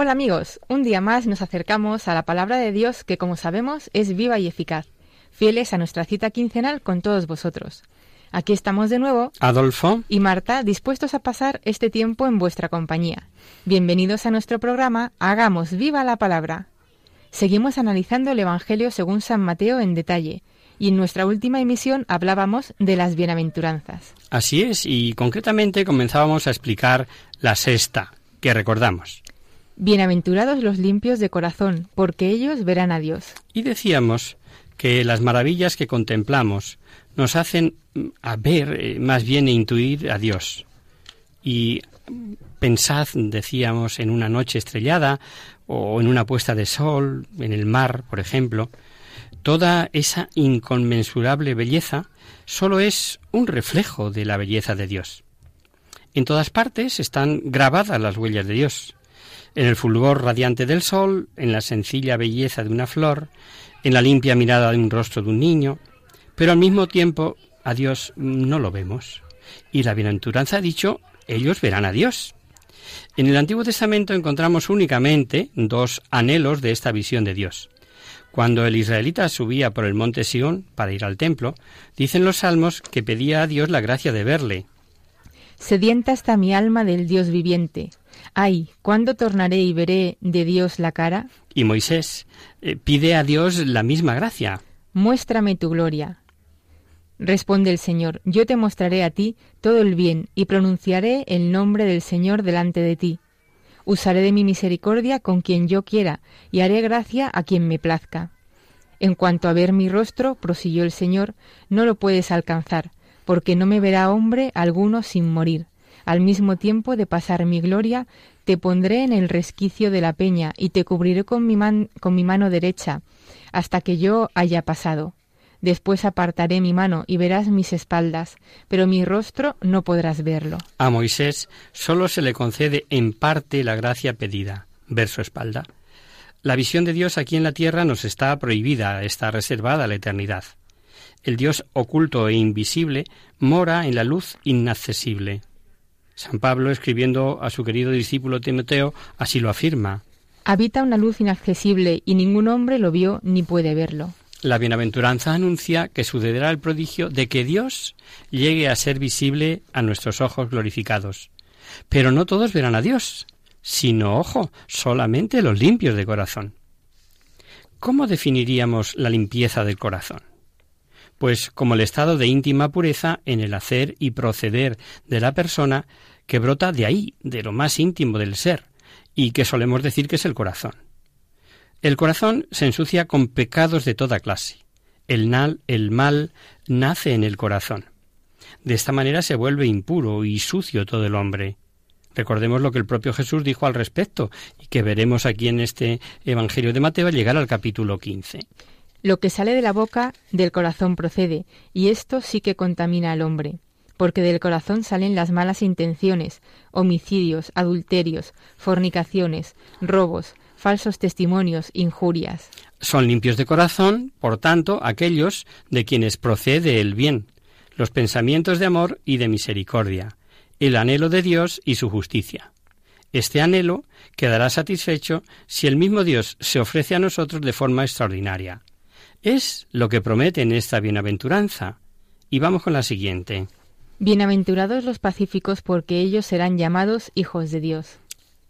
Hola amigos, un día más nos acercamos a la palabra de Dios que como sabemos es viva y eficaz, fieles a nuestra cita quincenal con todos vosotros. Aquí estamos de nuevo Adolfo, y Marta dispuestos a pasar este tiempo en vuestra compañía. Bienvenidos a nuestro programa Hagamos viva la palabra. Seguimos analizando el Evangelio según San Mateo en detalle y en nuestra última emisión hablábamos de las bienaventuranzas. así es, y concretamente comenzábamos a explicar la sexta, que recordamos. Bienaventurados los limpios de corazón, porque ellos verán a Dios. Y decíamos que las maravillas que contemplamos nos hacen mm, a ver, eh, más bien intuir a Dios. Y pensad, decíamos, en una noche estrellada o en una puesta de sol, en el mar, por ejemplo, toda esa inconmensurable belleza solo es un reflejo de la belleza de Dios. En todas partes están grabadas las huellas de Dios. En el fulgor radiante del sol, en la sencilla belleza de una flor, en la limpia mirada de un rostro de un niño, pero al mismo tiempo a Dios no lo vemos. Y la bienaventuranza ha dicho, ellos verán a Dios. En el Antiguo Testamento encontramos únicamente dos anhelos de esta visión de Dios. Cuando el israelita subía por el monte Sión para ir al templo, dicen los salmos que pedía a Dios la gracia de verle. Sedienta está mi alma del Dios viviente. Ay, ¿cuándo tornaré y veré de Dios la cara? Y Moisés eh, pide a Dios la misma gracia. Muéstrame tu gloria. Responde el Señor, yo te mostraré a ti todo el bien y pronunciaré el nombre del Señor delante de ti. Usaré de mi misericordia con quien yo quiera y haré gracia a quien me plazca. En cuanto a ver mi rostro, prosiguió el Señor, no lo puedes alcanzar, porque no me verá hombre alguno sin morir. Al mismo tiempo de pasar mi gloria, te pondré en el resquicio de la peña y te cubriré con mi, con mi mano derecha, hasta que yo haya pasado. Después apartaré mi mano y verás mis espaldas, pero mi rostro no podrás verlo. A Moisés solo se le concede en parte la gracia pedida, ver su espalda. La visión de Dios aquí en la tierra nos está prohibida, está reservada a la eternidad. El Dios oculto e invisible mora en la luz inaccesible. San Pablo, escribiendo a su querido discípulo Timoteo, así lo afirma. Habita una luz inaccesible y ningún hombre lo vio ni puede verlo. La bienaventuranza anuncia que sucederá el prodigio de que Dios llegue a ser visible a nuestros ojos glorificados. Pero no todos verán a Dios, sino, ojo, solamente los limpios de corazón. ¿Cómo definiríamos la limpieza del corazón? Pues como el estado de íntima pureza en el hacer y proceder de la persona que brota de ahí, de lo más íntimo del ser, y que solemos decir que es el corazón. El corazón se ensucia con pecados de toda clase. El, nal, el mal nace en el corazón. De esta manera se vuelve impuro y sucio todo el hombre. Recordemos lo que el propio Jesús dijo al respecto y que veremos aquí en este Evangelio de Mateo al llegar al capítulo 15. Lo que sale de la boca del corazón procede, y esto sí que contamina al hombre, porque del corazón salen las malas intenciones, homicidios, adulterios, fornicaciones, robos, falsos testimonios, injurias. Son limpios de corazón, por tanto, aquellos de quienes procede el bien, los pensamientos de amor y de misericordia, el anhelo de Dios y su justicia. Este anhelo quedará satisfecho si el mismo Dios se ofrece a nosotros de forma extraordinaria. Es lo que promete en esta bienaventuranza. Y vamos con la siguiente. Bienaventurados los pacíficos, porque ellos serán llamados hijos de Dios.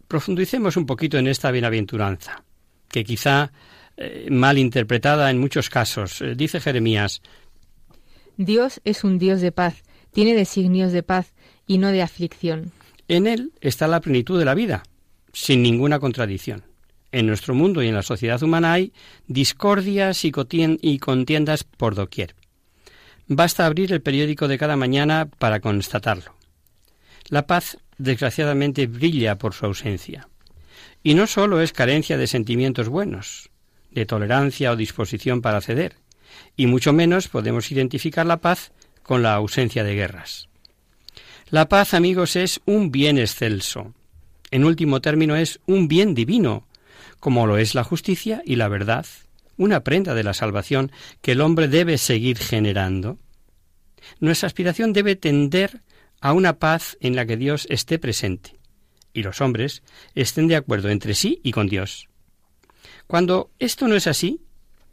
Profundicemos un poquito en esta bienaventuranza. que quizá eh, mal interpretada en muchos casos. Eh, dice Jeremías, Dios es un Dios de paz, tiene designios de paz y no de aflicción. En Él está la plenitud de la vida, sin ninguna contradicción. En nuestro mundo y en la sociedad humana hay discordias y contiendas por doquier. Basta abrir el periódico de cada mañana para constatarlo. La paz, desgraciadamente, brilla por su ausencia. Y no sólo es carencia de sentimientos buenos, de tolerancia o disposición para ceder, y mucho menos podemos identificar la paz con la ausencia de guerras. La paz, amigos, es un bien excelso. En último término, es un bien divino, como lo es la justicia y la verdad, una prenda de la salvación que el hombre debe seguir generando. Nuestra aspiración debe tender a una paz en la que Dios esté presente y los hombres estén de acuerdo entre sí y con Dios. Cuando esto no es así,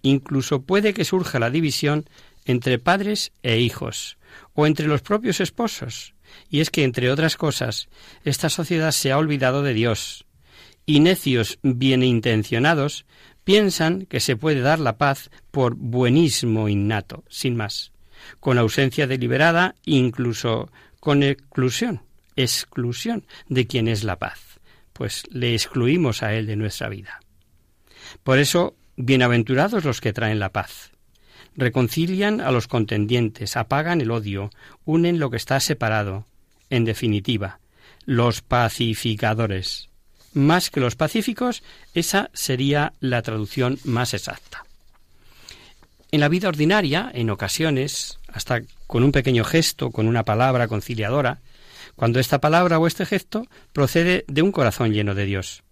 incluso puede que surja la división entre padres e hijos, o entre los propios esposos, y es que, entre otras cosas, esta sociedad se ha olvidado de Dios, y necios bienintencionados piensan que se puede dar la paz por buenismo innato, sin más, con ausencia deliberada, incluso con exclusión, exclusión de quien es la paz, pues le excluimos a él de nuestra vida. Por eso, bienaventurados los que traen la paz. Reconcilian a los contendientes, apagan el odio, unen lo que está separado. En definitiva, los pacificadores más que los pacíficos, esa sería la traducción más exacta. En la vida ordinaria, en ocasiones, hasta con un pequeño gesto, con una palabra conciliadora, cuando esta palabra o este gesto procede de un corazón lleno de Dios.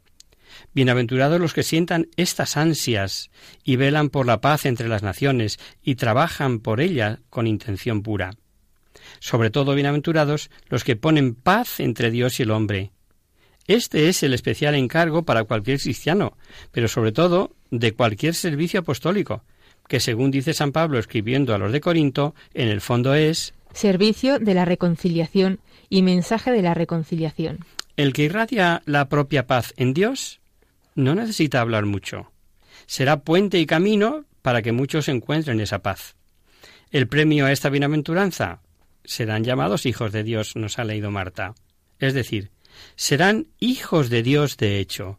Bienaventurados los que sientan estas ansias y velan por la paz entre las naciones y trabajan por ella con intención pura. Sobre todo bienaventurados los que ponen paz entre Dios y el hombre, este es el especial encargo para cualquier cristiano, pero sobre todo de cualquier servicio apostólico, que según dice San Pablo escribiendo a los de Corinto, en el fondo es servicio de la reconciliación y mensaje de la reconciliación. El que irradia la propia paz en Dios no necesita hablar mucho. Será puente y camino para que muchos encuentren esa paz. El premio a esta bienaventuranza serán llamados hijos de Dios, nos ha leído Marta. Es decir, serán hijos de Dios de hecho.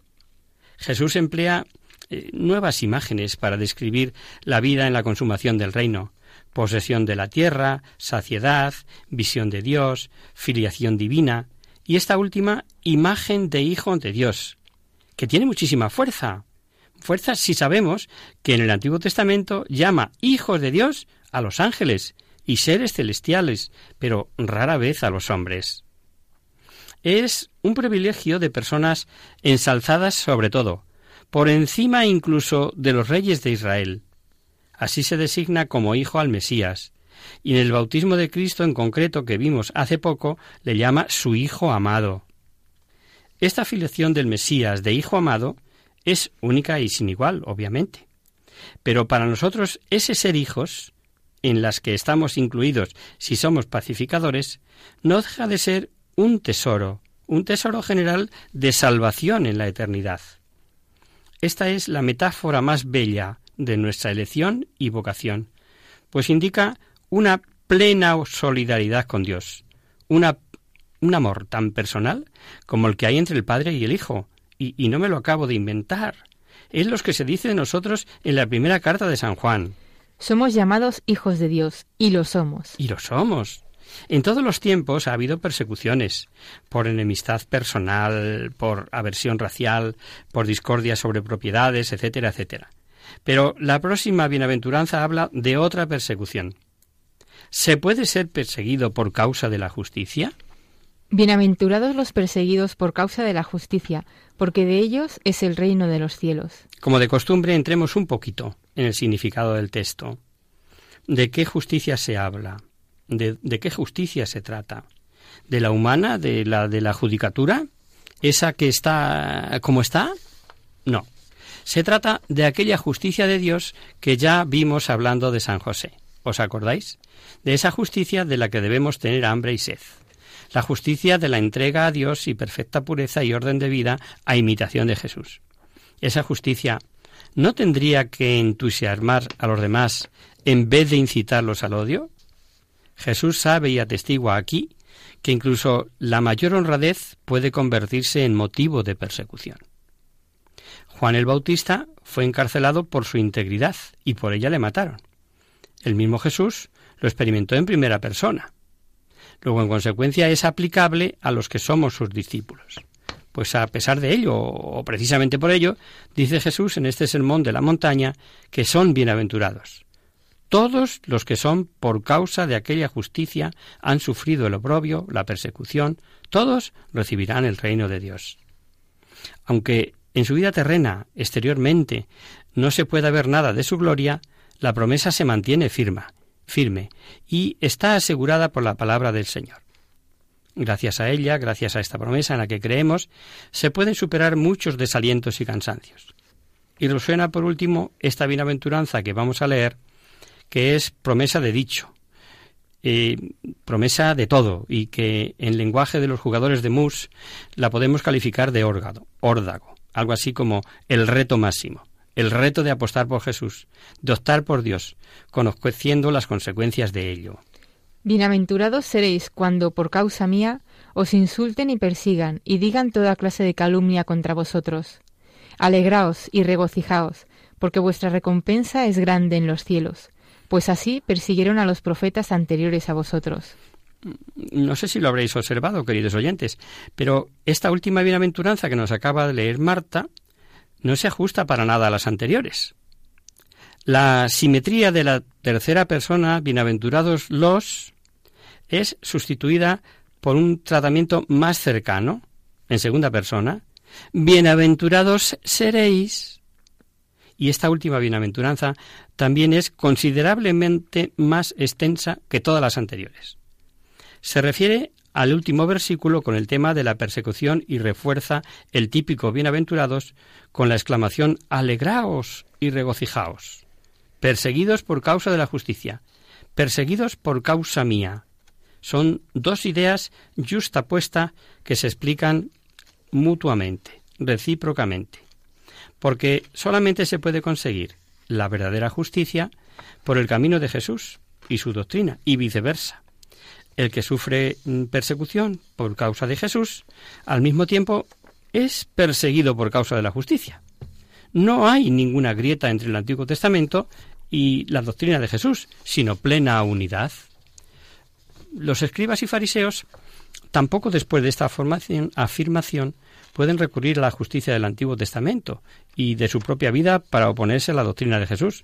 Jesús emplea eh, nuevas imágenes para describir la vida en la consumación del reino posesión de la tierra, saciedad, visión de Dios, filiación divina, y esta última imagen de hijo de Dios, que tiene muchísima fuerza. Fuerza si sabemos que en el Antiguo Testamento llama hijos de Dios a los ángeles y seres celestiales, pero rara vez a los hombres es un privilegio de personas ensalzadas sobre todo, por encima incluso de los reyes de Israel. Así se designa como hijo al Mesías, y en el bautismo de Cristo en concreto que vimos hace poco le llama su hijo amado. Esta afiliación del Mesías de hijo amado es única y sin igual, obviamente. Pero para nosotros ese ser hijos, en las que estamos incluidos si somos pacificadores, no deja de ser un tesoro, un tesoro general de salvación en la eternidad. Esta es la metáfora más bella de nuestra elección y vocación, pues indica una plena solidaridad con Dios, una, un amor tan personal como el que hay entre el Padre y el Hijo, y, y no me lo acabo de inventar. Es lo que se dice de nosotros en la primera carta de San Juan. Somos llamados hijos de Dios, y lo somos. Y lo somos. En todos los tiempos ha habido persecuciones por enemistad personal, por aversión racial, por discordia sobre propiedades, etcétera, etcétera. Pero la próxima bienaventuranza habla de otra persecución. ¿Se puede ser perseguido por causa de la justicia? Bienaventurados los perseguidos por causa de la justicia, porque de ellos es el reino de los cielos. Como de costumbre, entremos un poquito en el significado del texto. ¿De qué justicia se habla? ¿De, qué justicia se trata? ¿De la humana? ¿De la de la judicatura? ¿Esa que está como está? No. Se trata de aquella justicia de Dios que ya vimos hablando de San José. ¿Os acordáis? De esa justicia de la que debemos tener hambre y sed. La justicia de la entrega a Dios y perfecta pureza y orden de vida a imitación de Jesús. Esa justicia ¿no tendría que entusiasmar a los demás en vez de incitarlos al odio? Jesús sabe y atestigua aquí que incluso la mayor honradez puede convertirse en motivo de persecución. Juan el Bautista fue encarcelado por su integridad y por ella le mataron. El mismo Jesús lo experimentó en primera persona. Luego, en consecuencia, es aplicable a los que somos sus discípulos. Pues a pesar de ello, o precisamente por ello, dice Jesús en este sermón de la montaña, que son bienaventurados. Todos los que son por causa de aquella justicia han sufrido el oprobio, la persecución, todos recibirán el reino de Dios. Aunque en su vida terrena, exteriormente, no se pueda ver nada de su gloria, la promesa se mantiene firme, firme y está asegurada por la palabra del Señor. Gracias a ella, gracias a esta promesa en la que creemos, se pueden superar muchos desalientos y cansancios. Y resuena por último esta bienaventuranza que vamos a leer, que es promesa de dicho, eh, promesa de todo, y que en lenguaje de los jugadores de mus la podemos calificar de órgado, órdago, algo así como el reto máximo, el reto de apostar por Jesús, de optar por Dios, conociendo las consecuencias de ello. Bienaventurados seréis cuando, por causa mía, os insulten y persigan, y digan toda clase de calumnia contra vosotros. Alegraos y regocijaos, porque vuestra recompensa es grande en los cielos, pues así persiguieron a los profetas anteriores a vosotros. No sé si lo habréis observado, queridos oyentes, pero esta última bienaventuranza que nos acaba de leer Marta no se ajusta para nada a las anteriores. La simetría de la tercera persona, bienaventurados los, es sustituida por un tratamiento más cercano, en segunda persona, bienaventurados seréis. Y esta última bienaventuranza también es considerablemente más extensa que todas las anteriores. Se refiere al último versículo con el tema de la persecución y refuerza el típico bienaventurados con la exclamación alegraos y regocijaos. Perseguidos por causa de la justicia, perseguidos por causa mía, son dos ideas justapuestas que se explican mutuamente, recíprocamente, porque solamente se puede conseguir la verdadera justicia por el camino de Jesús y su doctrina, y viceversa. El que sufre mm, persecución por causa de Jesús, al mismo tiempo es perseguido por causa de la justicia. No hay ninguna grieta entre el Antiguo Testamento y la doctrina de Jesús, sino plena unidad los escribas y fariseos tampoco después de esta afirmación pueden recurrir a la justicia del Antiguo Testamento y de su propia vida para oponerse a la doctrina de Jesús.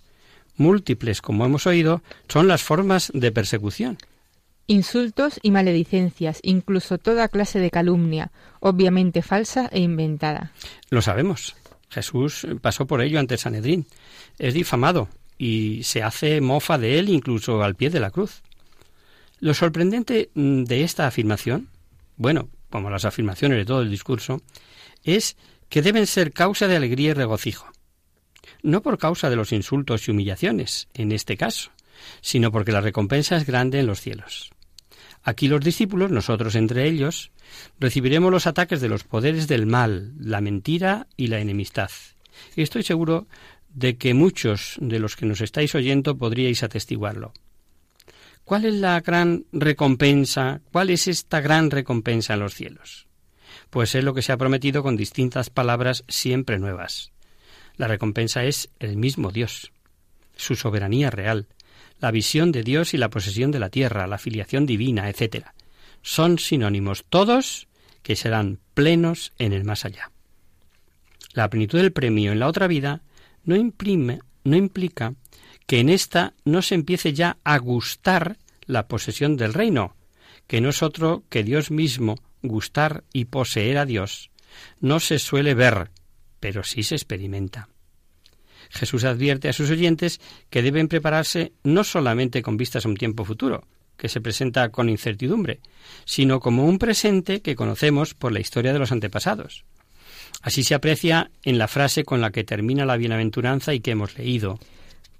Múltiples, como hemos oído, son las formas de persecución. Insultos y maledicencias, incluso toda clase de calumnia, obviamente falsa e inventada. Lo sabemos. Jesús pasó por ello ante Sanedrín. Es difamado y se hace mofa de él incluso al pie de la cruz. Lo sorprendente mm, de esta afirmación, bueno, como las afirmaciones de todo el discurso, es que deben ser causa de alegría y regocijo. No por causa de los insultos y humillaciones, en este caso, sino porque la recompensa es grande en los cielos. Aquí los discípulos, nosotros entre ellos, recibiremos los ataques de los poderes del mal, la mentira y la enemistad. Y estoy seguro de que muchos de los que nos estáis oyendo podríais atestiguarlo. ¿Cuál es la gran recompensa? ¿Cuál es esta gran recompensa en los cielos? Pues es lo que se ha prometido con distintas palabras siempre nuevas. La recompensa es el mismo Dios, su soberanía real, la visión de Dios y la posesión de la tierra, la filiación divina, etc. Son sinónimos todos que serán plenos en el más allá. La plenitud del premio en la otra vida no, imprime, no implica que en esta no se empiece ya a gustar la posesión del reino, que no es otro que Dios mismo, gustar y poseer a Dios. No se suele ver, pero sí se experimenta. Jesús advierte a sus oyentes que deben prepararse no solamente con vistas a un tiempo futuro, que se presenta con incertidumbre, sino como un presente que conocemos por la historia de los antepasados. Así se aprecia en la frase con la que termina la bienaventuranza y que hemos leído.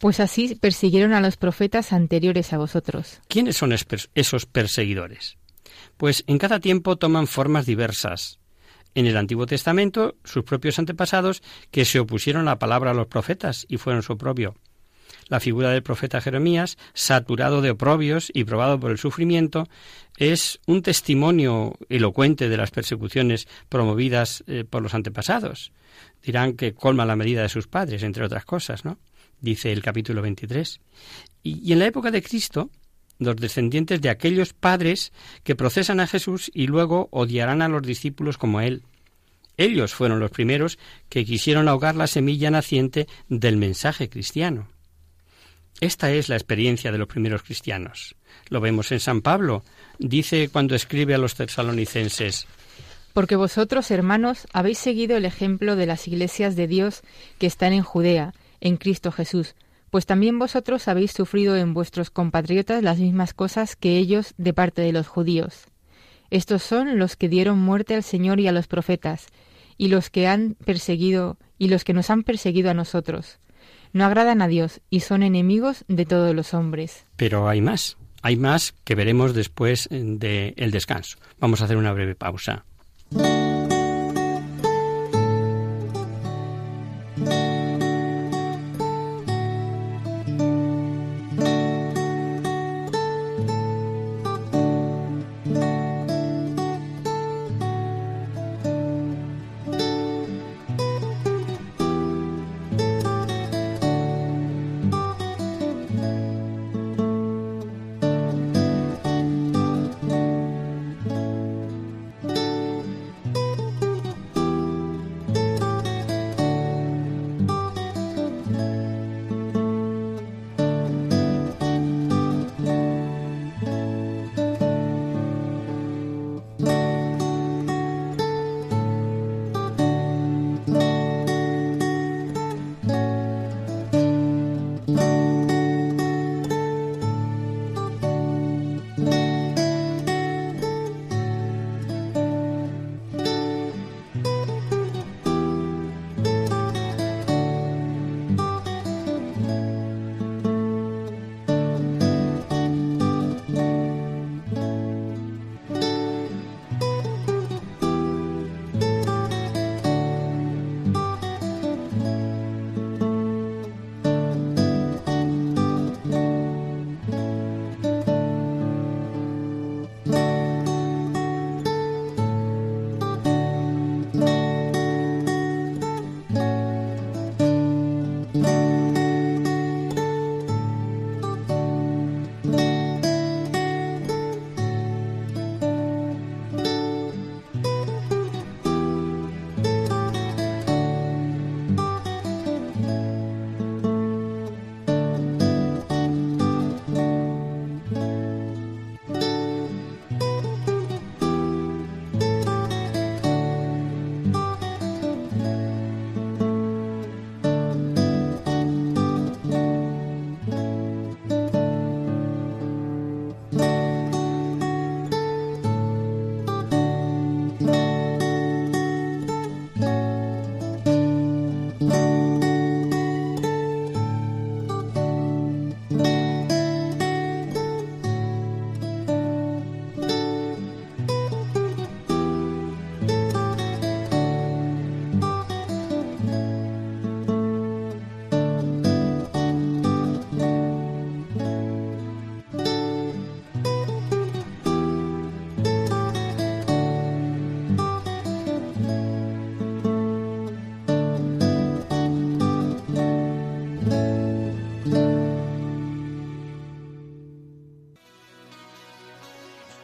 Pues así persiguieron a los profetas anteriores a vosotros. ¿Quiénes son esos perseguidores? Pues en cada tiempo toman formas diversas. en el Antiguo Testamento sus propios antepasados que se opusieron a la palabra a los profetas y fueron su propio. La figura del profeta Jeremías, saturado de oprobios y probado por el sufrimiento, es un testimonio elocuente de las persecuciones promovidas eh, por los antepasados. Dirán que colma la medida de sus padres, entre otras cosas, ¿no? Dice el capítulo 23. Y, y en la época de Cristo, los descendientes de aquellos padres que procesan a Jesús y luego odiarán a los discípulos como él. Ellos fueron los primeros que quisieron ahogar la semilla naciente del mensaje cristiano. Esta es la experiencia de los primeros cristianos. Lo vemos en San Pablo. Dice cuando escribe a los tesalonicenses, Porque vosotros, hermanos, habéis seguido el ejemplo de las iglesias de Dios que están en Judea, en Cristo Jesús, pues también vosotros habéis sufrido en vuestros compatriotas las mismas cosas que ellos de parte de los judíos. Estos son los que dieron muerte al Señor y a los profetas, y los que han perseguido y los que nos han perseguido a nosotros. No agradan a Dios y son enemigos de todos los hombres. Pero hay más, hay más que veremos después del el descanso. Vamos a hacer una breve pausa.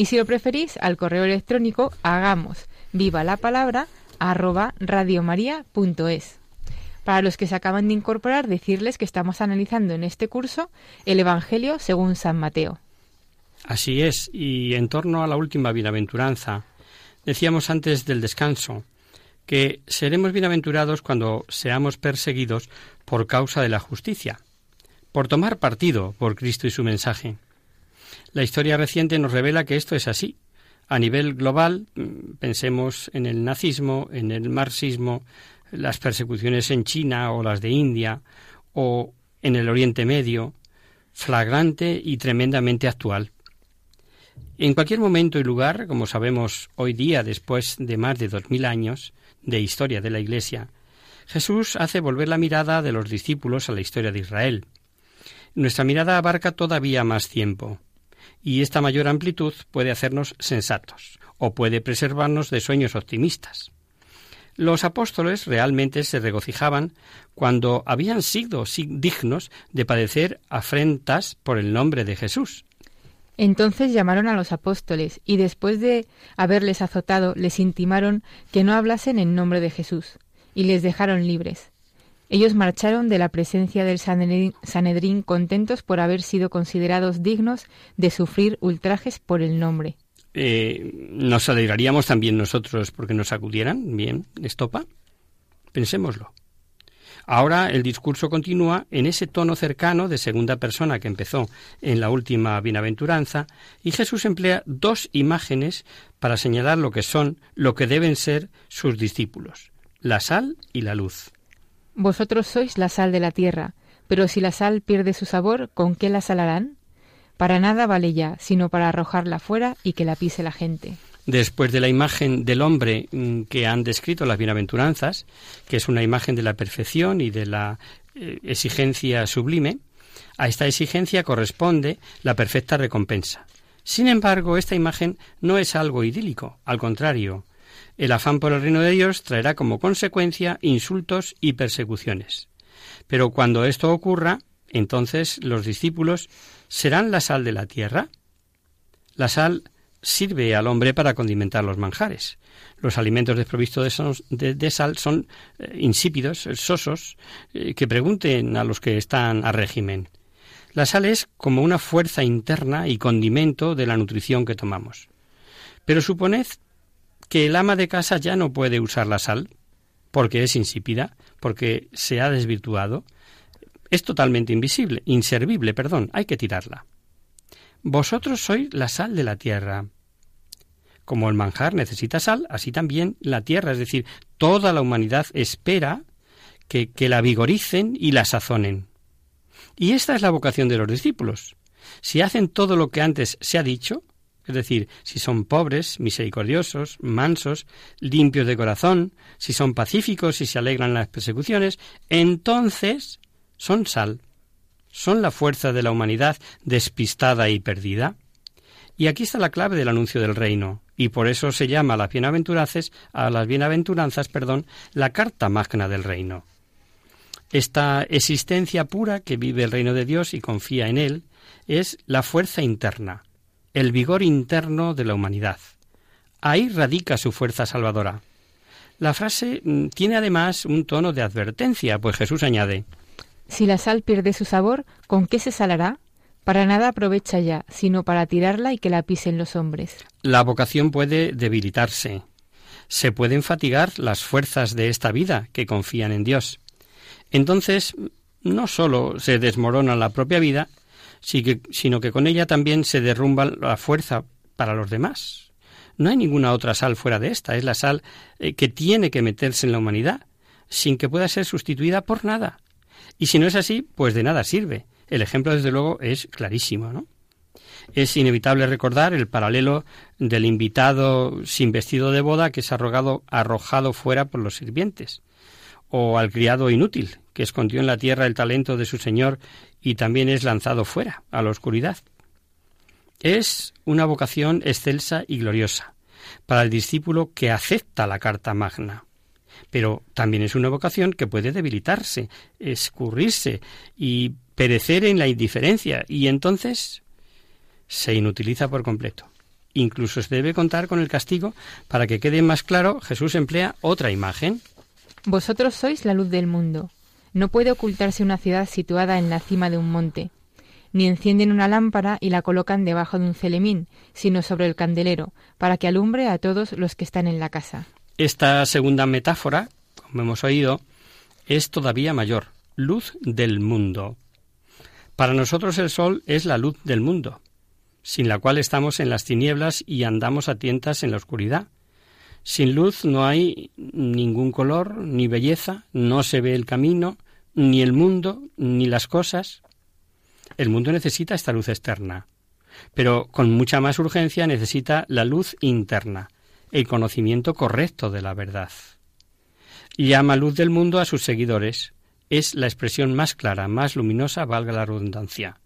Y si lo preferís, al correo electrónico hagamos viva la palabra arroba radiomaria.es. Para los que se acaban de incorporar, decirles que estamos analizando en este curso el Evangelio según San Mateo. Así es, y en torno a la última bienaventuranza, decíamos antes del descanso que seremos bienaventurados cuando seamos perseguidos por causa de la justicia, por tomar partido por Cristo y su mensaje. La historia reciente nos revela que esto es así. A nivel global, mm, pensemos en el nazismo, en el marxismo, las persecuciones en China o las de India, o en el Oriente Medio, flagrante y tremendamente actual. En cualquier momento y lugar, como sabemos hoy día, después de más de dos mil años de historia de la Iglesia, Jesús hace volver la mirada de los discípulos a la historia de Israel. Nuestra mirada abarca todavía más tiempo, y esta mayor amplitud puede hacernos sensatos, o puede preservarnos de sueños optimistas. Los apóstoles realmente se regocijaban cuando habían sido dignos de padecer afrentas por el nombre de Jesús. Entonces llamaron a los apóstoles y después de haberles azotado les intimaron que no hablasen en nombre de Jesús y les dejaron libres. Ellos marcharon de la presencia del Sanedrín contentos por haber sido considerados dignos de sufrir ultrajes por el nombre. Eh, nos alegraríamos también nosotros porque nos acudieran. Bien, estopa. Pensémoslo. Ahora el discurso continúa en ese tono cercano de segunda persona que empezó en la última bienaventuranza, y Jesús emplea dos imágenes para señalar lo que son, lo que deben ser sus discípulos, la sal y la luz. Vosotros sois la sal de la tierra, pero si la sal pierde su sabor, ¿con qué la salarán? Para nada vale ya, sino para arrojarla fuera y que la pise la gente. Después de la imagen del hombre mm, que han descrito las bienaventuranzas, que es una imagen de la perfección y de la eh, exigencia sublime, a esta exigencia corresponde la perfecta recompensa. Sin embargo, esta imagen no es algo idílico, al contrario, el afán por el reino de Dios traerá como consecuencia insultos y persecuciones. Pero cuando esto ocurra, entonces los discípulos ¿Serán la sal de la tierra? La sal sirve al hombre para condimentar los manjares. Los alimentos desprovistos de, sal son eh, insípidos, sosos, eh, que pregunten a los que están a régimen. La sal es como una fuerza interna y condimento de la nutrición que tomamos. Pero suponed que el ama de casa ya no puede usar la sal, porque es insípida, porque se ha desvirtuado, es totalmente invisible, inservible, perdón, hay que tirarla. Vosotros sois la sal de la tierra. Como el manjar necesita sal, así también la tierra, es decir, toda la humanidad espera que, que la vigoricen y la sazonen. Y esta es la vocación de los discípulos. Si hacen todo lo que antes se ha dicho, es decir, si son pobres, misericordiosos, mansos, limpios de corazón, si son pacíficos y se alegran las persecuciones, entonces son sal, son la fuerza de la humanidad despistada y perdida. Y aquí está la clave del anuncio del reino, y por eso se llama a las bienaventuranzas, a las bienaventuranzas, perdón, la carta magna del reino. Esta existencia pura que vive el reino de Dios y confía en él es la fuerza interna, el vigor interno de la humanidad. Ahí radica su fuerza salvadora. La frase mm, tiene además un tono de advertencia, pues Jesús añade si la sal pierde su sabor, ¿con qué se salará? Para nada aprovecha ya, sino para tirarla y que la pisen los hombres. La vocación puede debilitarse. Se pueden fatigar las fuerzas de esta vida que confían en Dios. Entonces, no sólo se desmorona la propia vida, sino que con ella también se derrumba la fuerza para los demás. No hay ninguna otra sal fuera de esta, es la sal eh, que tiene que meterse en la humanidad, sin que pueda ser sustituida por nada. Y si no es así, pues de nada sirve. El ejemplo, desde luego, es clarísimo, ¿no? Es inevitable recordar el paralelo del invitado sin vestido de boda que es arrogado, arrojado fuera por los sirvientes, o al criado inútil que escondió en la tierra el talento de su señor y también es lanzado fuera, a la oscuridad. Es una vocación excelsa y gloriosa para el discípulo que acepta la carta magna pero también es una vocación que puede debilitarse, escurrirse y perecer en la indiferencia, y entonces se inutiliza por completo. Incluso se debe contar con el castigo. Para que quede más claro, Jesús emplea otra imagen. Vosotros sois la luz del mundo. No puede ocultarse una ciudad situada en la cima de un monte. Ni encienden una lámpara y la colocan debajo de un celemín, sino sobre el candelero, para que alumbre a todos los que están en la casa. Esta segunda metáfora, como hemos oído, es todavía mayor, luz del mundo. Para nosotros el sol es la luz del mundo, sin la cual estamos en las tinieblas y andamos a tientas en la oscuridad. Sin luz no hay ningún color, ni belleza, no se ve el camino, ni el mundo, ni las cosas. El mundo necesita esta luz externa, pero con mucha más urgencia necesita la luz interna, el conocimiento correcto de la verdad. Llama luz del mundo a sus seguidores, es la expresión más clara, más luminosa, valga la redundancia.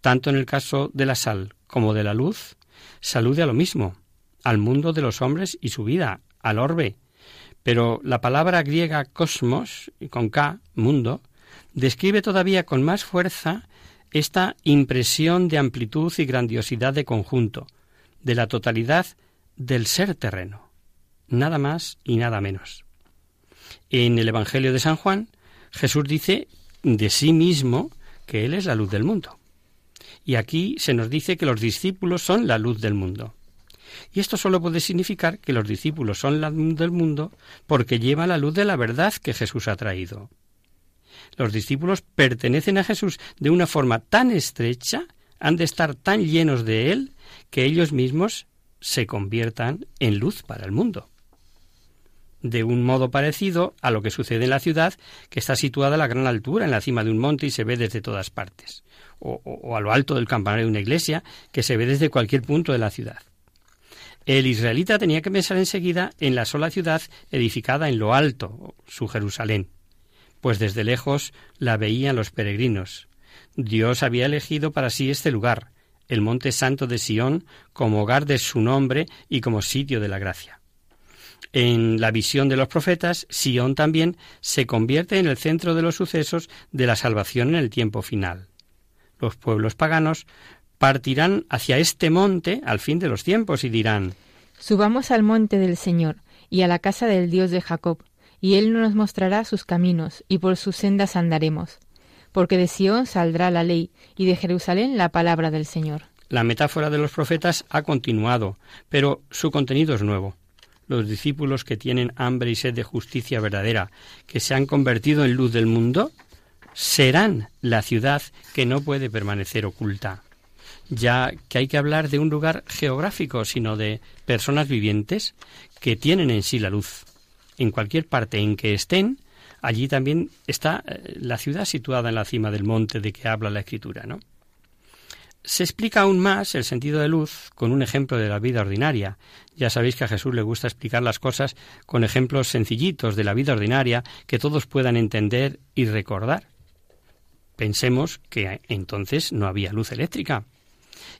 Tanto en el caso de la sal como de la luz, salude a lo mismo, al mundo de los hombres y su vida, al orbe. Pero la palabra griega cosmos, con K, mundo, describe todavía con más fuerza esta impresión de amplitud y grandiosidad de conjunto, de la totalidad del ser terreno, nada más y nada menos. En el Evangelio de San Juan, Jesús dice de sí mismo que Él es la luz del mundo. Y aquí se nos dice que los discípulos son la luz del mundo. Y esto solo puede significar que los discípulos son la luz del mundo porque llevan la luz de la verdad que Jesús ha traído. Los discípulos pertenecen a Jesús de una forma tan estrecha, han de estar tan llenos de Él, que ellos mismos se conviertan en luz para el mundo de un modo parecido a lo que sucede en la ciudad, que está situada a la gran altura, en la cima de un monte y se ve desde todas partes, o, a lo alto del campanario de una iglesia, que se ve desde cualquier punto de la ciudad. El israelita tenía que pensar enseguida en la sola ciudad edificada en lo alto, su Jerusalén, pues desde lejos la veían los peregrinos. Dios había elegido para sí este lugar, el monte santo de Sión, como hogar de su nombre y como sitio de la gracia. En la visión de los profetas, Sión también se convierte en el centro de los sucesos de la salvación en el tiempo final. Los pueblos paganos partirán hacia este monte al fin de los tiempos y dirán Subamos al monte del Señor y a la casa del Dios de Jacob, y Él nos mostrará sus caminos, y por sus sendas andaremos. Porque de Sión saldrá la ley, y de Jerusalén la palabra del Señor. La metáfora de los profetas ha continuado, pero su contenido es nuevo los discípulos que tienen hambre y sed de justicia verdadera, que se han convertido en luz del mundo, serán la ciudad que no puede permanecer oculta. Ya que hay que hablar de un lugar geográfico, sino de personas vivientes que tienen en sí la luz. En cualquier parte en que estén, allí también está eh, la ciudad situada en la cima del monte de que habla la Escritura, ¿no? Se explica aún más el sentido de luz con un ejemplo de la vida ordinaria. Ya sabéis que a Jesús le gusta explicar las cosas con ejemplos sencillitos de la vida ordinaria que todos puedan entender y recordar. Pensemos que entonces no había luz eléctrica.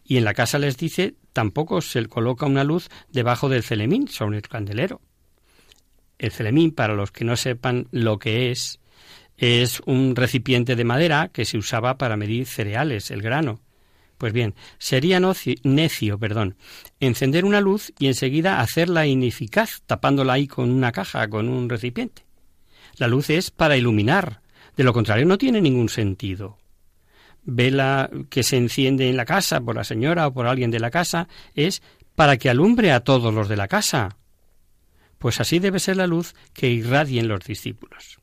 Y en la casa les dice tampoco se coloca una luz debajo del celemín sobre el candelero. El celemín, para los que no sepan lo que es, es un recipiente de madera que se usaba para medir cereales, el grano pues bien, sería necio, perdón, encender una luz y enseguida hacerla ineficaz, tapándola ahí con una caja, con un recipiente. La luz es para iluminar, de lo contrario no tiene ningún sentido. Vela que se enciende en la casa por la señora o por alguien de la casa es para que alumbre a todos los de la casa. Pues así debe ser la luz que irradien los discípulos.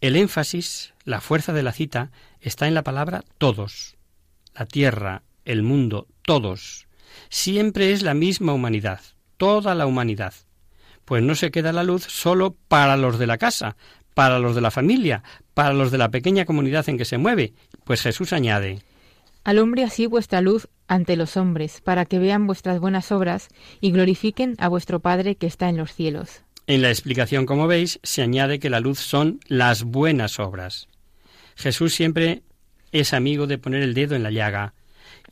El énfasis, la fuerza de la cita, está en la palabra todos la tierra, el mundo, todos. Siempre es la misma humanidad, toda la humanidad. Pues no se queda la luz solo para los de la casa, para los de la familia, para los de la pequeña comunidad en que se mueve. Pues Jesús añade Alumbre así vuestra luz ante los hombres, para que vean vuestras buenas obras y glorifiquen a vuestro Padre que está en los cielos. En la explicación, como veis, se añade que la luz son las buenas obras. Jesús siempre es amigo de poner el dedo en la llaga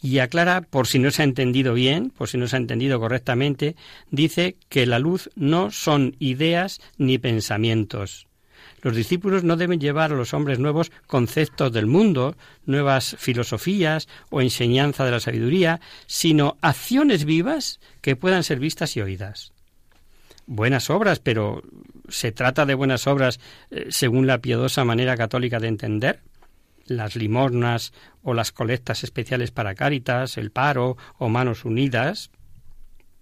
y aclara, por si no se ha entendido bien, por si no se ha entendido correctamente, dice que la luz no son ideas ni pensamientos. Los discípulos no deben llevar a los hombres nuevos conceptos del mundo, nuevas filosofías o enseñanza de la sabiduría, sino acciones vivas que puedan ser vistas y oídas. Buenas obras, pero ¿se trata de buenas obras eh, según la piadosa manera católica de entender? las limosnas o las colectas especiales para Cáritas, el paro o manos unidas.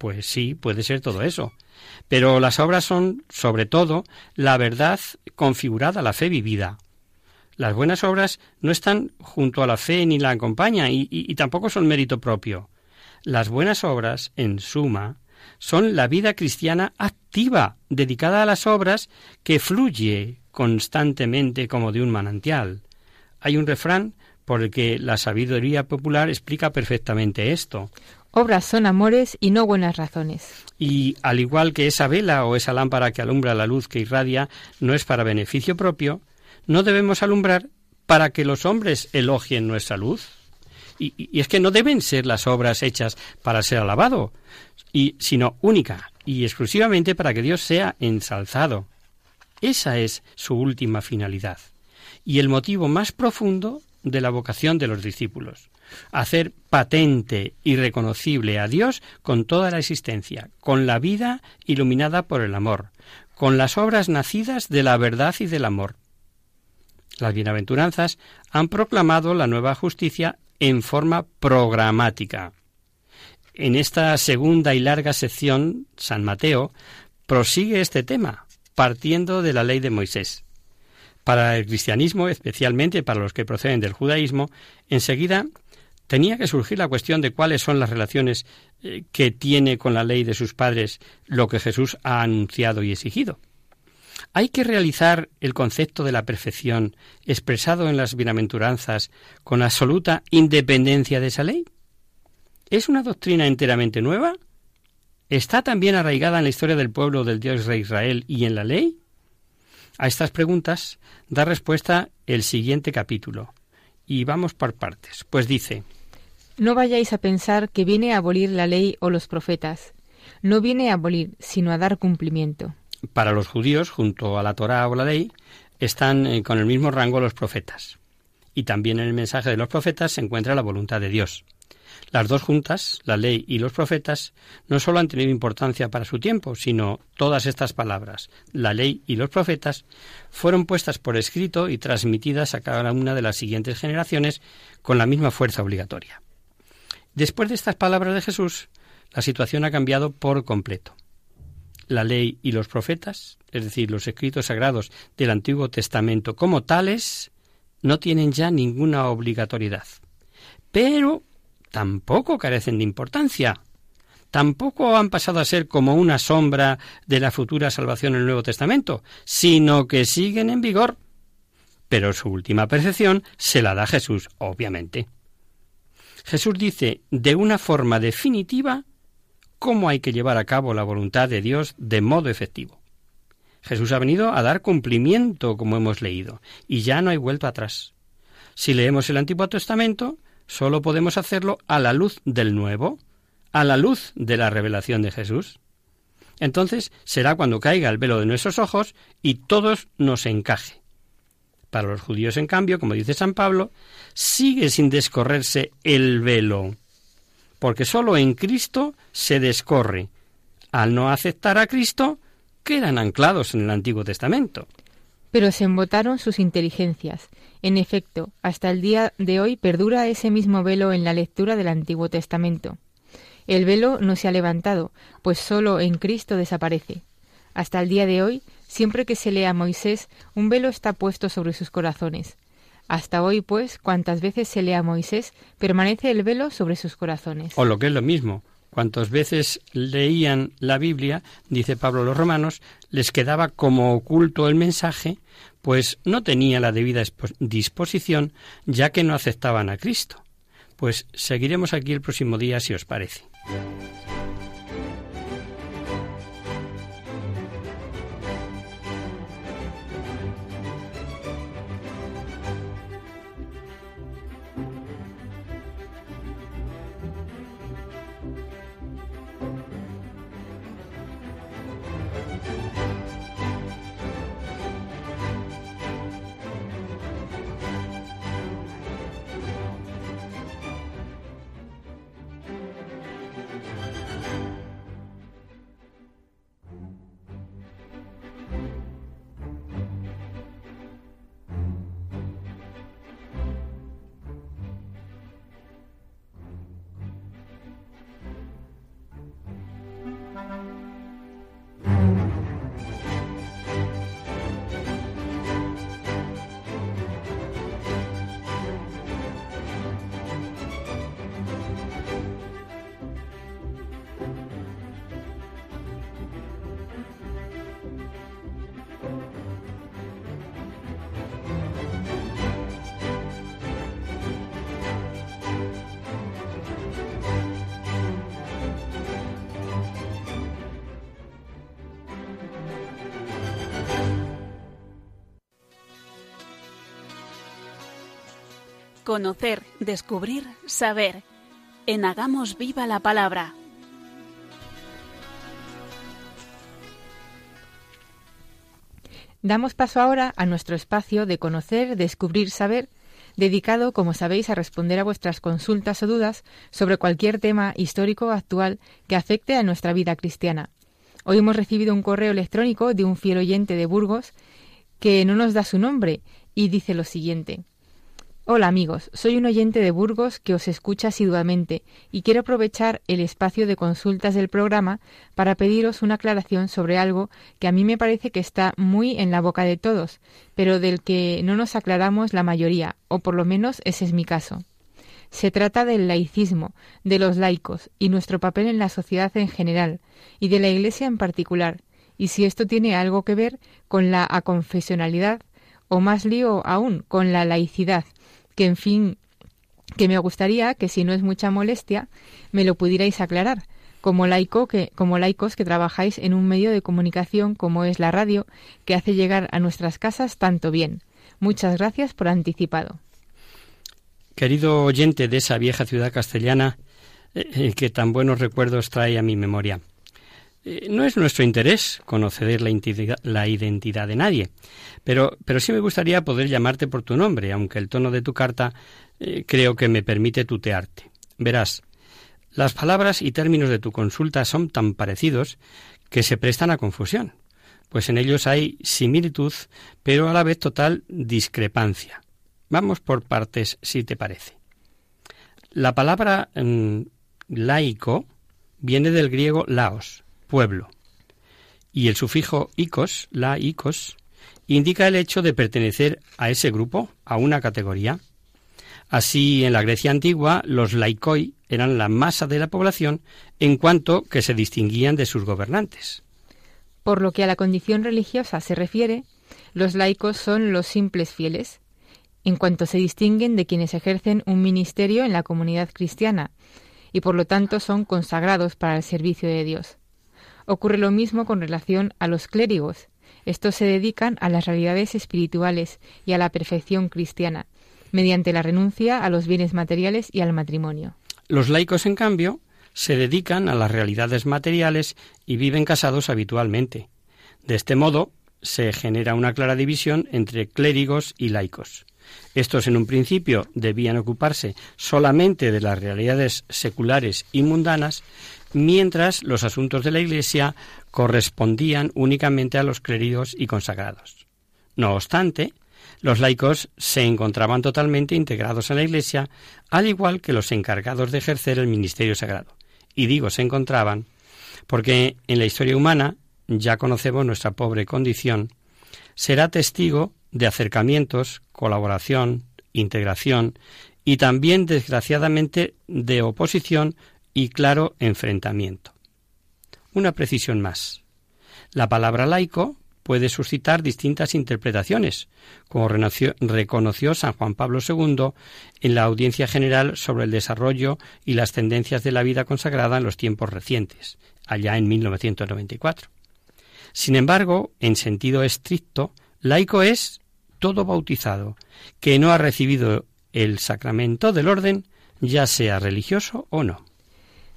Pues sí, puede ser todo eso. Pero las obras son, sobre todo, la verdad configurada, la fe vivida. Las buenas obras no están junto a la fe ni la acompañan y, y tampoco son mérito propio. Las buenas obras, en suma, son la vida cristiana activa, dedicada a las obras, que fluye constantemente como de un manantial. Hay un refrán por el que la sabiduría popular explica perfectamente esto. Obras son amores y no buenas razones. Y al igual que esa vela o esa lámpara que alumbra la luz que irradia no es para beneficio propio, no debemos alumbrar para que los hombres elogien nuestra luz. Y, es que no deben ser las obras hechas para ser alabado, y, sino única y exclusivamente para que Dios sea ensalzado. Esa es su última finalidad y el motivo más profundo de la vocación de los discípulos. Hacer patente y reconocible a Dios con toda la existencia, con la vida iluminada por el amor, con las obras nacidas de la verdad y del amor. Las bienaventuranzas han proclamado la nueva justicia en forma programática. En esta segunda y larga sección, San Mateo prosigue este tema, partiendo de la ley de Moisés. Para el cristianismo, especialmente para los que proceden del judaísmo, enseguida tenía que surgir la cuestión de cuáles son las relaciones eh, que tiene con la ley de sus padres lo que Jesús ha anunciado y exigido. Hay que realizar el concepto de la perfección expresado en las bienaventuranzas con absoluta independencia de esa ley. ¿Es una doctrina enteramente nueva? ¿Está también arraigada en la historia del pueblo del Dios de Israel y en la ley? A estas preguntas da respuesta el siguiente capítulo. Y vamos por partes. Pues dice No vayáis a pensar que viene a abolir la ley o los profetas. No viene a abolir, sino a dar cumplimiento. Para los judíos, junto a la Torá o la ley, están eh, con el mismo rango los profetas. Y también en el mensaje de los profetas se encuentra la voluntad de Dios. Las dos juntas, la ley y los profetas, no solo han tenido importancia para su tiempo, sino todas estas palabras, la ley y los profetas, fueron puestas por escrito y transmitidas a cada una de las siguientes generaciones con la misma fuerza obligatoria. Después de estas palabras de Jesús, la situación ha cambiado por completo. La ley y los profetas, es decir, los escritos sagrados del Antiguo Testamento como tales, no tienen ya ninguna obligatoriedad. Pero tampoco carecen de importancia. Tampoco han pasado a ser como una sombra de la futura salvación en el Nuevo Testamento, sino que siguen en vigor. Pero su última percepción se la da Jesús, obviamente. Jesús dice de una forma definitiva cómo hay que llevar a cabo la voluntad de Dios de modo efectivo. Jesús ha venido a dar cumplimiento, como hemos leído, y ya no hay vuelta atrás. Si leemos el Antiguo Testamento, Solo podemos hacerlo a la luz del nuevo, a la luz de la revelación de Jesús. Entonces será cuando caiga el velo de nuestros ojos y todos nos encaje. Para los judíos, en cambio, como dice San Pablo, sigue sin descorrerse el velo, porque sólo en Cristo se descorre. Al no aceptar a Cristo, quedan anclados en el Antiguo Testamento. Pero se embotaron sus inteligencias en efecto, hasta el día de hoy perdura ese mismo velo en la lectura del Antiguo Testamento. El velo no se ha levantado, pues sólo en Cristo desaparece. Hasta el día de hoy, siempre que se lea a Moisés, un velo está puesto sobre sus corazones. Hasta hoy, pues, cuantas veces se lea a Moisés, permanece el velo sobre sus corazones. O lo que es lo mismo, cuantas veces leían la Biblia, dice Pablo a los romanos, les quedaba como oculto el mensaje, pues no tenía la debida disposición, ya que no aceptaban a Cristo. Pues seguiremos aquí el próximo día si os parece. Conocer, descubrir, saber. En Hagamos Viva la Palabra. Damos paso ahora a nuestro espacio de conocer, descubrir, saber, dedicado, como sabéis, a responder a vuestras consultas o dudas sobre cualquier tema histórico o actual que afecte a nuestra vida cristiana. Hoy hemos recibido un correo electrónico de un fiel oyente de Burgos que no nos da su nombre y dice lo siguiente. Hola amigos, soy un oyente de Burgos que os escucha asiduamente y quiero aprovechar el espacio de consultas del programa para pediros una aclaración sobre algo que a mí me parece que está muy en la boca de todos, pero del que no nos aclaramos la mayoría, o por lo menos ese es mi caso. Se trata del laicismo, de los laicos y nuestro papel en la sociedad en general, y de la Iglesia en particular, y si esto tiene algo que ver con la aconfesionalidad, o más lío aún, con la laicidad, que en fin, que me gustaría que si no es mucha molestia, me lo pudierais aclarar, como laico que como laicos que trabajáis en un medio de comunicación como es la radio, que hace llegar a nuestras casas tanto bien. Muchas gracias por anticipado. Querido oyente de esa vieja ciudad castellana eh, eh, que tan buenos recuerdos trae a mi memoria. Eh, no es nuestro interés conocer la identidad, de nadie, pero, pero sí me gustaría poder llamarte por tu nombre, aunque el tono de tu carta eh, creo que me permite tutearte. Verás, las palabras y términos de tu consulta son tan parecidos que se prestan a confusión, pues en ellos hay similitud, pero a la vez total discrepancia. Vamos por partes, si te parece. La palabra mm, laico viene del griego laos, pueblo, y el sufijo icos, la icos, indica el hecho de pertenecer a ese grupo, a una categoría. Así, en la Grecia antigua, los laicoi eran la masa de la población en cuanto que se distinguían de sus gobernantes. Por lo que a la condición religiosa se refiere, los laicos son los simples fieles, en cuanto se distinguen de quienes ejercen un ministerio en la comunidad cristiana, y por lo tanto son consagrados para el servicio de Dios. Ocurre lo mismo con relación a los clérigos, estos se dedican a las realidades espirituales y a la perfección cristiana, mediante la renuncia a los bienes materiales y al matrimonio. Los laicos, en cambio, se dedican a las realidades materiales y viven casados habitualmente. De este modo, se genera una clara división entre clérigos y laicos. Estos en un principio debían ocuparse solamente de las realidades seculares y mundanas, mientras los asuntos de la Iglesia correspondían únicamente a los clérigos y consagrados. No obstante, los laicos se encontraban totalmente integrados en la Iglesia, al igual que los encargados de ejercer el ministerio sagrado. Y digo se encontraban porque en la historia humana ya conocemos nuestra pobre condición, será testigo de acercamientos, colaboración, integración y también, desgraciadamente, de oposición y claro enfrentamiento. Una precisión más. La palabra laico puede suscitar distintas interpretaciones, como reconoció San Juan Pablo II en la audiencia general sobre el desarrollo y las tendencias de la vida consagrada en los tiempos recientes, allá en 1994. Sin embargo, en sentido estricto, laico es todo bautizado que no ha recibido el sacramento del orden, ya sea religioso o no.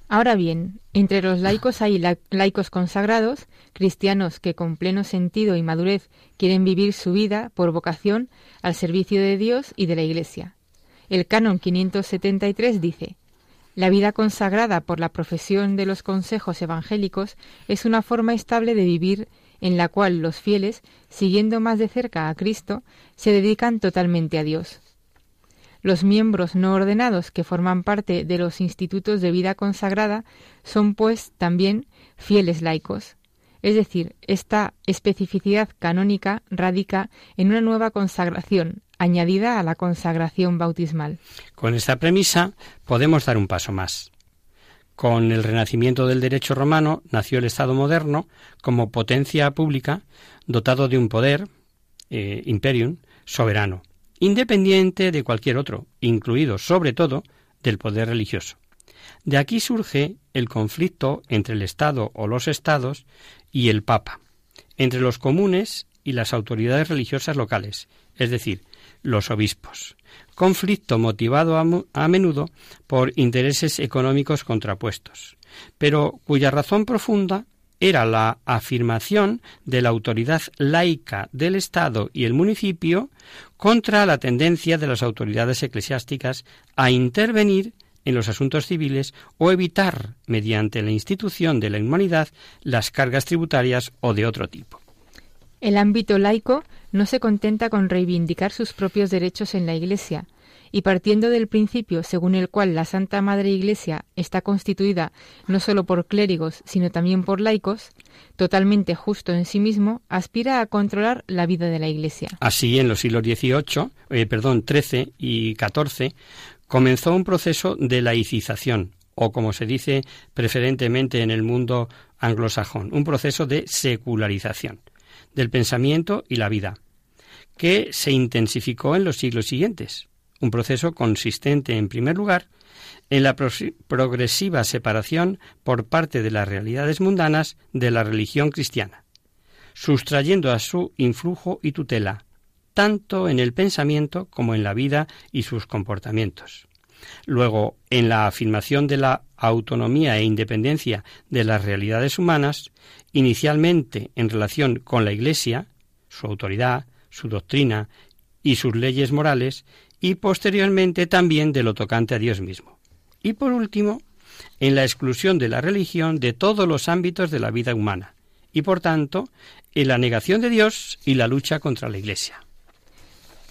Ahora bien, entre los laicos hay laicos consagrados, cristianos que con pleno sentido y madurez quieren vivir su vida por vocación al servicio de Dios y de la Iglesia. El canon 573 dice, La vida consagrada por la profesión de los consejos evangélicos es una forma estable de vivir en la cual los fieles, siguiendo más de cerca a Cristo, se dedican totalmente a Dios. Los miembros no ordenados que forman parte de los institutos de vida consagrada son, pues, también fieles laicos. Es decir, esta especificidad canónica radica en una nueva consagración, añadida a la consagración bautismal. Con esta premisa podemos dar un paso más. Con el renacimiento del derecho romano nació el Estado moderno como potencia pública dotado de un poder, eh, imperium, soberano independiente de cualquier otro, incluido, sobre todo, del poder religioso. De aquí surge el conflicto entre el Estado o los Estados y el Papa, entre los comunes y las autoridades religiosas locales, es decir, los obispos. Conflicto motivado a, menudo por intereses económicos contrapuestos, pero cuya razón profunda era la afirmación de la autoridad laica del Estado y el municipio contra la tendencia de las autoridades eclesiásticas a intervenir en los asuntos civiles o evitar, mediante la institución de la humanidad, las cargas tributarias o de otro tipo. El ámbito laico no se contenta con reivindicar sus propios derechos en la Iglesia, y partiendo del principio según el cual la Santa Madre Iglesia está constituida no sólo por clérigos, sino también por laicos, totalmente justo en sí mismo, aspira a controlar la vida de la Iglesia. Así, en los siglos XVIII, eh, perdón, XIII y XIV, comenzó un proceso de laicización, o como se dice preferentemente en el mundo anglosajón, un proceso de secularización del pensamiento y la vida, que se intensificó en los siglos siguientes un proceso consistente, en primer lugar, en la progresiva separación por parte de las realidades mundanas de la religión cristiana, sustrayendo a su influjo y tutela, tanto en el pensamiento como en la vida y sus comportamientos. Luego, en la afirmación de la autonomía e independencia de las realidades humanas, inicialmente en relación con la Iglesia, su autoridad, su doctrina y sus leyes morales, y posteriormente también de lo tocante a Dios mismo. Y por último, en la exclusión de la religión de todos los ámbitos de la vida humana, y por tanto, en la negación de Dios y la lucha contra la Iglesia.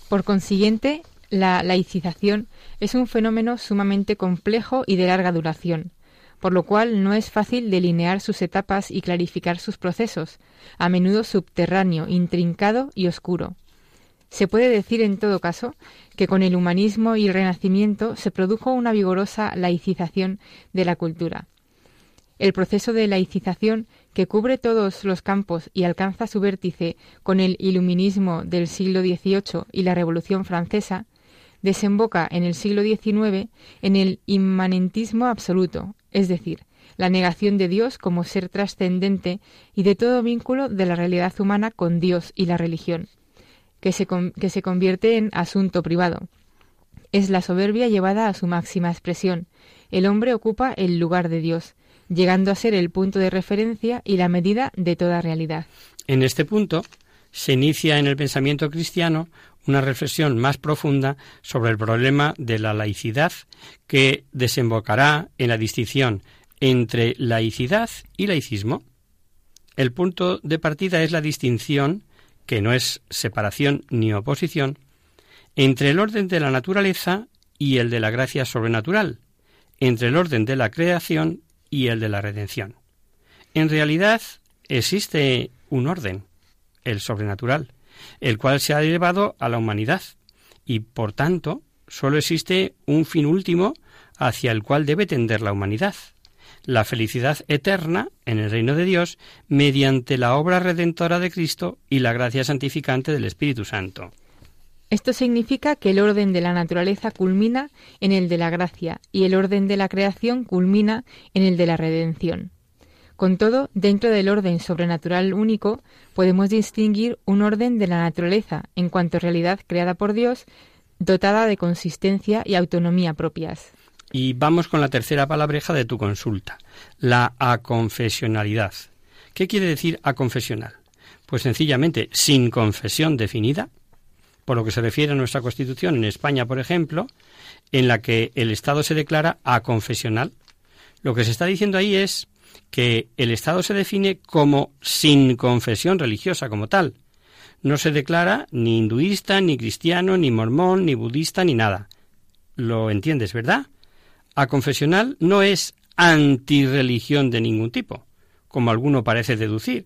Por consiguiente, la laicización es un fenómeno sumamente complejo y de larga duración, por lo cual no es fácil delinear sus etapas y clarificar sus procesos, a menudo subterráneo, intrincado y oscuro. Se puede decir, en todo caso, que con el humanismo y el renacimiento se produjo una vigorosa laicización de la cultura. El proceso de laicización, que cubre todos los campos y alcanza su vértice con el iluminismo del siglo XVIII y la Revolución Francesa, desemboca en el siglo XIX en el inmanentismo absoluto, es decir, la negación de Dios como ser trascendente y de todo vínculo de la realidad humana con Dios y la religión que se, que se convierte en asunto privado. Es la soberbia llevada a su máxima expresión. El hombre ocupa el lugar de Dios, llegando a ser el punto de referencia y la medida de toda realidad. En este punto se inicia en el pensamiento cristiano una reflexión más profunda sobre el problema de la laicidad que desembocará en la distinción entre laicidad y laicismo. El punto de partida es la distinción que no es separación ni oposición, entre el orden de la naturaleza y el de la gracia sobrenatural, entre el orden de la creación y el de la redención. En realidad existe un orden, el sobrenatural, el cual se ha elevado a la humanidad, y por tanto sólo existe un fin último hacia el cual debe tender la humanidad, la felicidad eterna en el reino de Dios mediante la obra redentora de Cristo y la gracia santificante del Espíritu Santo. Esto significa que el orden de la naturaleza culmina en el de la gracia y el orden de la creación culmina en el de la redención. Con todo, dentro del orden sobrenatural único, podemos distinguir un orden de la naturaleza en cuanto a realidad creada por Dios, dotada de consistencia y autonomía propias. Y vamos con la tercera palabreja de tu consulta, la aconfesionalidad. ¿Qué quiere decir aconfesional? Pues sencillamente sin confesión definida, por lo que se refiere a nuestra Constitución en España, por ejemplo, en la que el Estado se declara aconfesional. Lo que se está diciendo ahí es que el Estado se define como sin confesión religiosa como tal. No se declara ni hinduista, ni cristiano, ni mormón, ni budista, ni nada. ¿Lo entiendes, verdad? A confesional no es antirreligión de ningún tipo, como alguno parece deducir,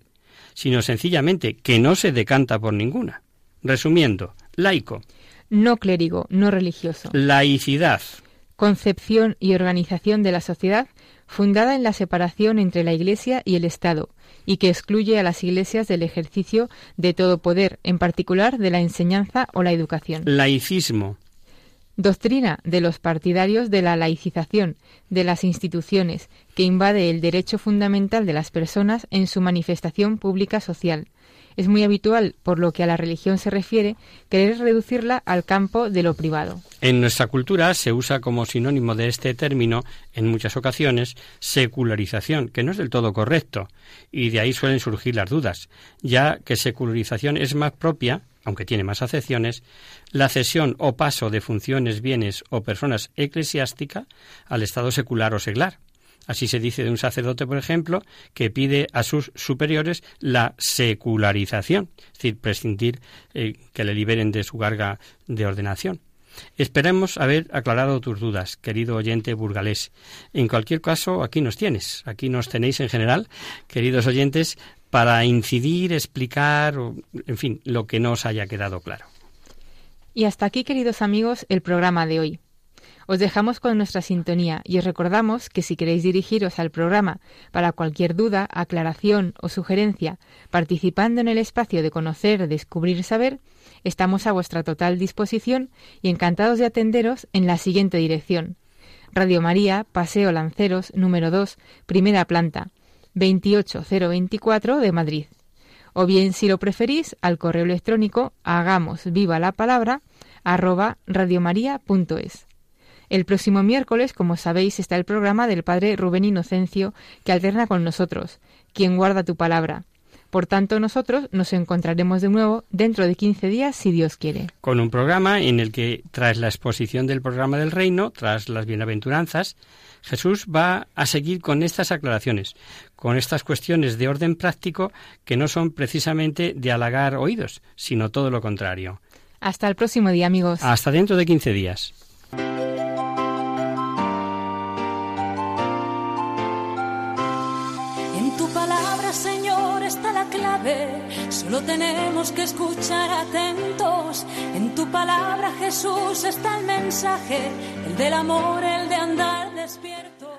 sino sencillamente que no se decanta por ninguna. Resumiendo, laico. No clérigo, no religioso. Laicidad. Concepción y organización de la sociedad fundada en la separación entre la Iglesia y el Estado, y que excluye a las iglesias del ejercicio de todo poder, en particular de la enseñanza o la educación. Laicismo Doctrina de los partidarios de la laicización de las instituciones que invade el derecho fundamental de las personas en su manifestación pública social, Es muy habitual, por lo que a la religión se refiere, querer reducirla al campo de lo privado. En nuestra cultura se usa como sinónimo de este término, en muchas ocasiones, secularización, que no es del todo correcto, y de ahí suelen surgir las dudas, ya que secularización es más propia, aunque tiene más acepciones, la cesión o paso de funciones, bienes o personas eclesiásticas al estado secular o seglar. Así se dice de un sacerdote, por ejemplo, que pide a sus superiores la secularización, es decir, prescindir eh, que le liberen de su carga de ordenación. Esperemos haber aclarado tus dudas, querido oyente burgalés. En cualquier caso, aquí nos tienes, aquí nos tenéis en general, queridos oyentes, para incidir, explicar, en fin, lo que no os haya quedado claro. Y hasta aquí, queridos amigos, el programa de hoy. Os dejamos con nuestra sintonía y os recordamos que si queréis dirigiros al programa para cualquier duda, aclaración o sugerencia, participando en el espacio de conocer, descubrir, saber, estamos a vuestra total disposición y encantados de atenderos en la siguiente dirección. Radio María, Paseo Lanceros, número 2, primera planta, 28024 de Madrid. O bien, si lo preferís, al correo electrónico hagamos viva la palabra arroba. El próximo miércoles, como sabéis, está el programa del Padre Rubén Inocencio, que alterna con nosotros, quien guarda tu palabra. Por tanto, nosotros nos encontraremos de nuevo dentro de 15 días, si Dios quiere. Con un programa en el que, tras la exposición del programa del reino, tras las bienaventuranzas, Jesús va a seguir con estas aclaraciones, con estas cuestiones de orden práctico que no son precisamente de halagar oídos, sino todo lo contrario. Hasta el próximo día, amigos. Hasta dentro de 15 días. Solo tenemos que escuchar atentos. En tu palabra, Jesús, está el mensaje, el del amor, el de andar despierto.